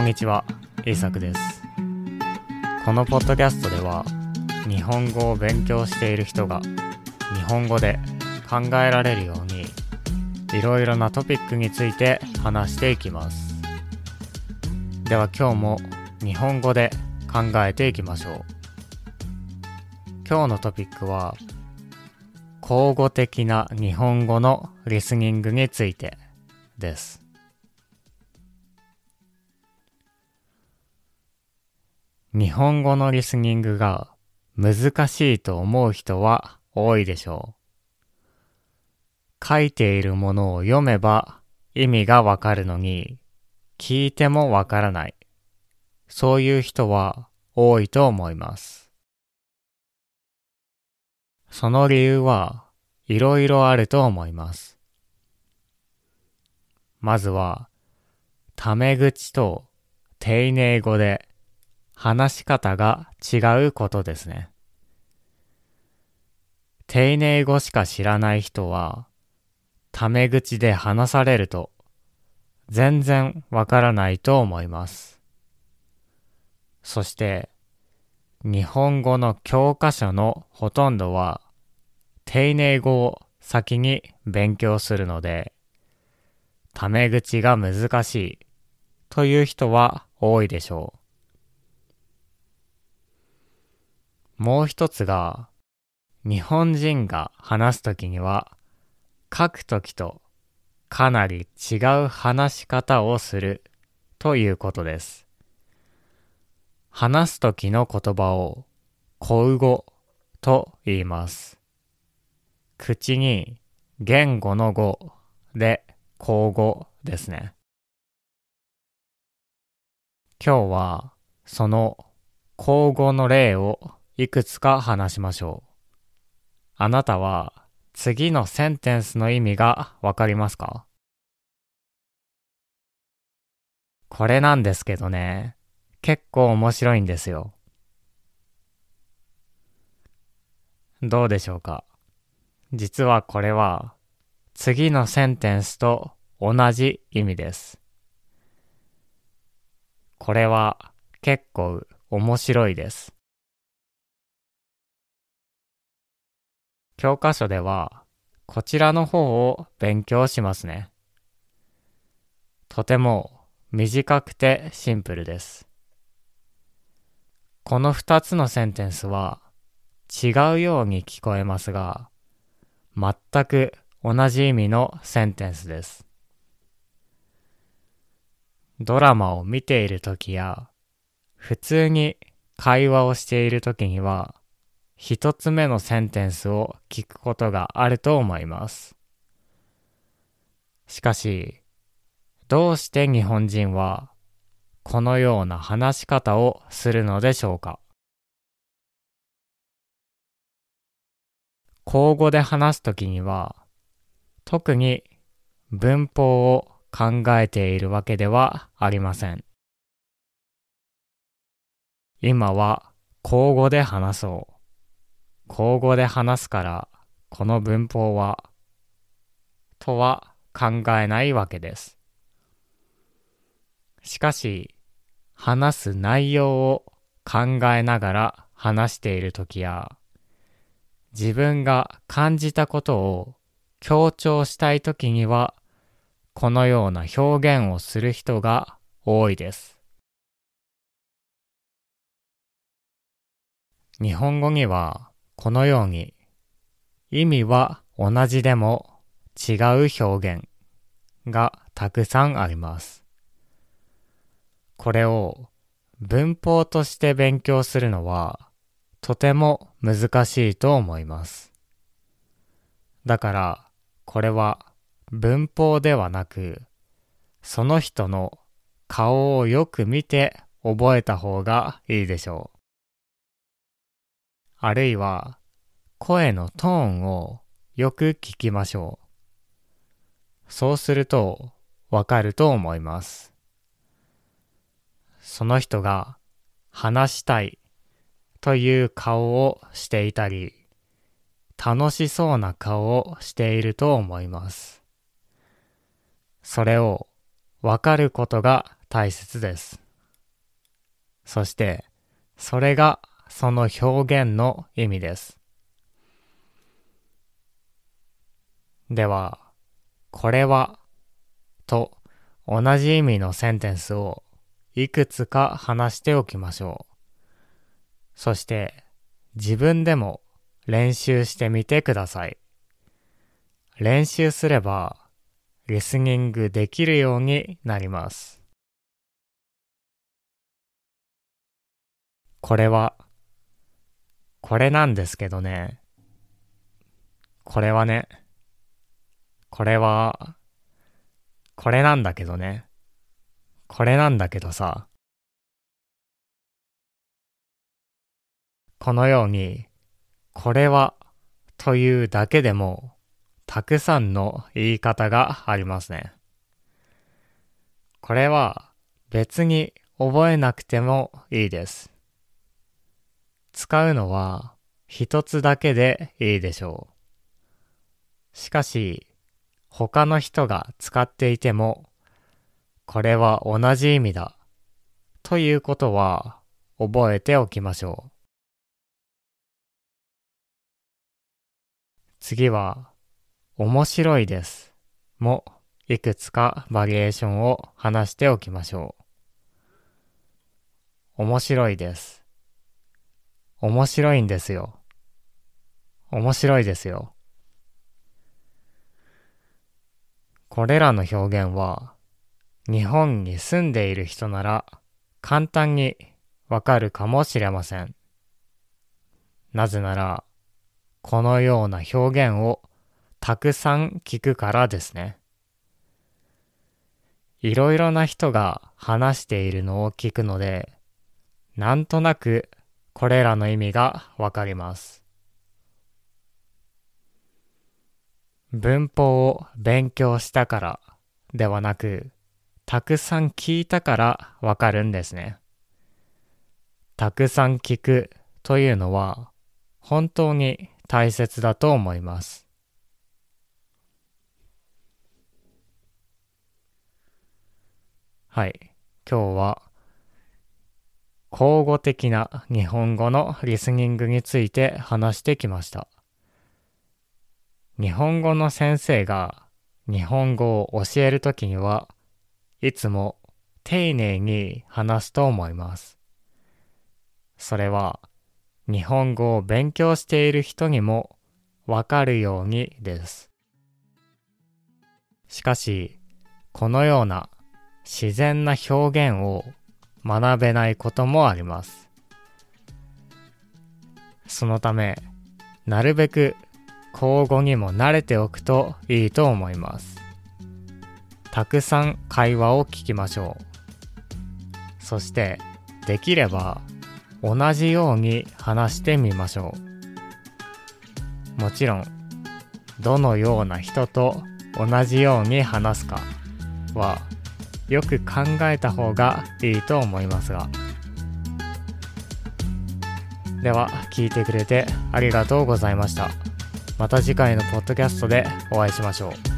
こんにちは、イーサクです。このポッドキャストでは、日本語を勉強している人が、日本語で考えられるように、いろいろなトピックについて話していきます。では今日も日本語で考えていきましょう。今日のトピックは、口語的な日本語のリスニングについてです。日本語のリスニングが難しいと思う人は多いでしょう。書いているものを読めば意味がわかるのに、聞いてもわからない。そういう人は多いと思います。その理由はいろいろあると思います。まずは、タメ口と丁寧語で話し方が違うことですね。丁寧語しか知らない人は、タメ口で話されると全然わからないと思います。そして、日本語の教科書のほとんどは、丁寧語を先に勉強するので、タメ口が難しいという人は多いでしょう。もう一つが、日本人が話すときには、書くときとかなり違う話し方をするということです。話すときの言葉を口語と言います。口に言語の語で口語ですね。今日はその口語の例をいくつか話しましょう。あなたは次のセンテンスの意味がわかりますか？これなんですけどね、結構面白いんですよ。どうでしょうか？実はこれは次のセンテンスと同じ意味です。これは結構面白いです。教科書ではこちらの方を勉強しますね。とても短くてシンプルです。この二つのセンテンスは違うように聞こえますが、全く同じ意味のセンテンスです。ドラマを見ているときや、普通に会話をしているときには、一つ目のセンテンスを聞くことがあると思います。しかし、どうして日本人はこのような話し方をするのでしょうか？口語で話すときには、特に文法を考えているわけではありません。今は口語で話そう。口語で話すから、この文法は、とは考えないわけです。しかし、話す内容を考えながら話しているときや、自分が感じたことを強調したいときには、このような表現をする人が多いです。日本語にはこのように意味は同じでも違う表現がたくさんあります。これを文法として勉強するのはとても難しいと思います。だからこれは文法ではなくその人の顔をよく見て覚えた方がいいでしょう。あるいは声のトーンをよく聞きましょう。そうするとわかると思います。その人が話したいという顔をしていたり、楽しそうな顔をしていると思います。それをわかることが大切です。そして、それがその表現の意味です。では、これはと同じ意味のセンテンスをいくつか話しておきましょう。そして自分でも練習してみてください。練習すればリスニングできるようになります。これは、これなんですけどね。これはね、これは、これなんだけどね。これなんだけどさ。このように、これはというだけでも、たくさんの言い方がありますね。これは別に覚えなくてもいいです。使うのは一つだけでいいでしょう。しかし、他の人が使っていても、これは同じ意味だ。ということは覚えておきましょう。次は、面白いです。も、いくつかバリエーションを話しておきましょう。面白いです。面白いんですよ。面白いですよ。これらの表現は、日本に住んでいる人なら簡単にわかるかもしれません。なぜなら、このような表現をたくさん聞くからですね。いろいろな人が話しているのを聞くので、なんとなくこれらの意味がわかります。文法を勉強したからではなく、たくさん聞いたからわかるんですね。たくさん聞くというのは本当に大切だと思います。はい。今日は口語的な日本語のリスニングについて話してきました。日本語の先生が日本語を教えるときにはいつも丁寧に話すと思います。それは日本語を勉強している人にもわかるようにです。しかし、このような自然な表現を学べないこともあります。そのため、なるべく口語にも慣れておくといいと思います。たくさん会話を聞きましょう。そしてできれば同じように話してみましょう。もちろんどのような人と同じように話すかはよく考えた方がいいと思いますが。では聞いてくれてありがとうございました。また次回のポッドキャストでお会いしましょう。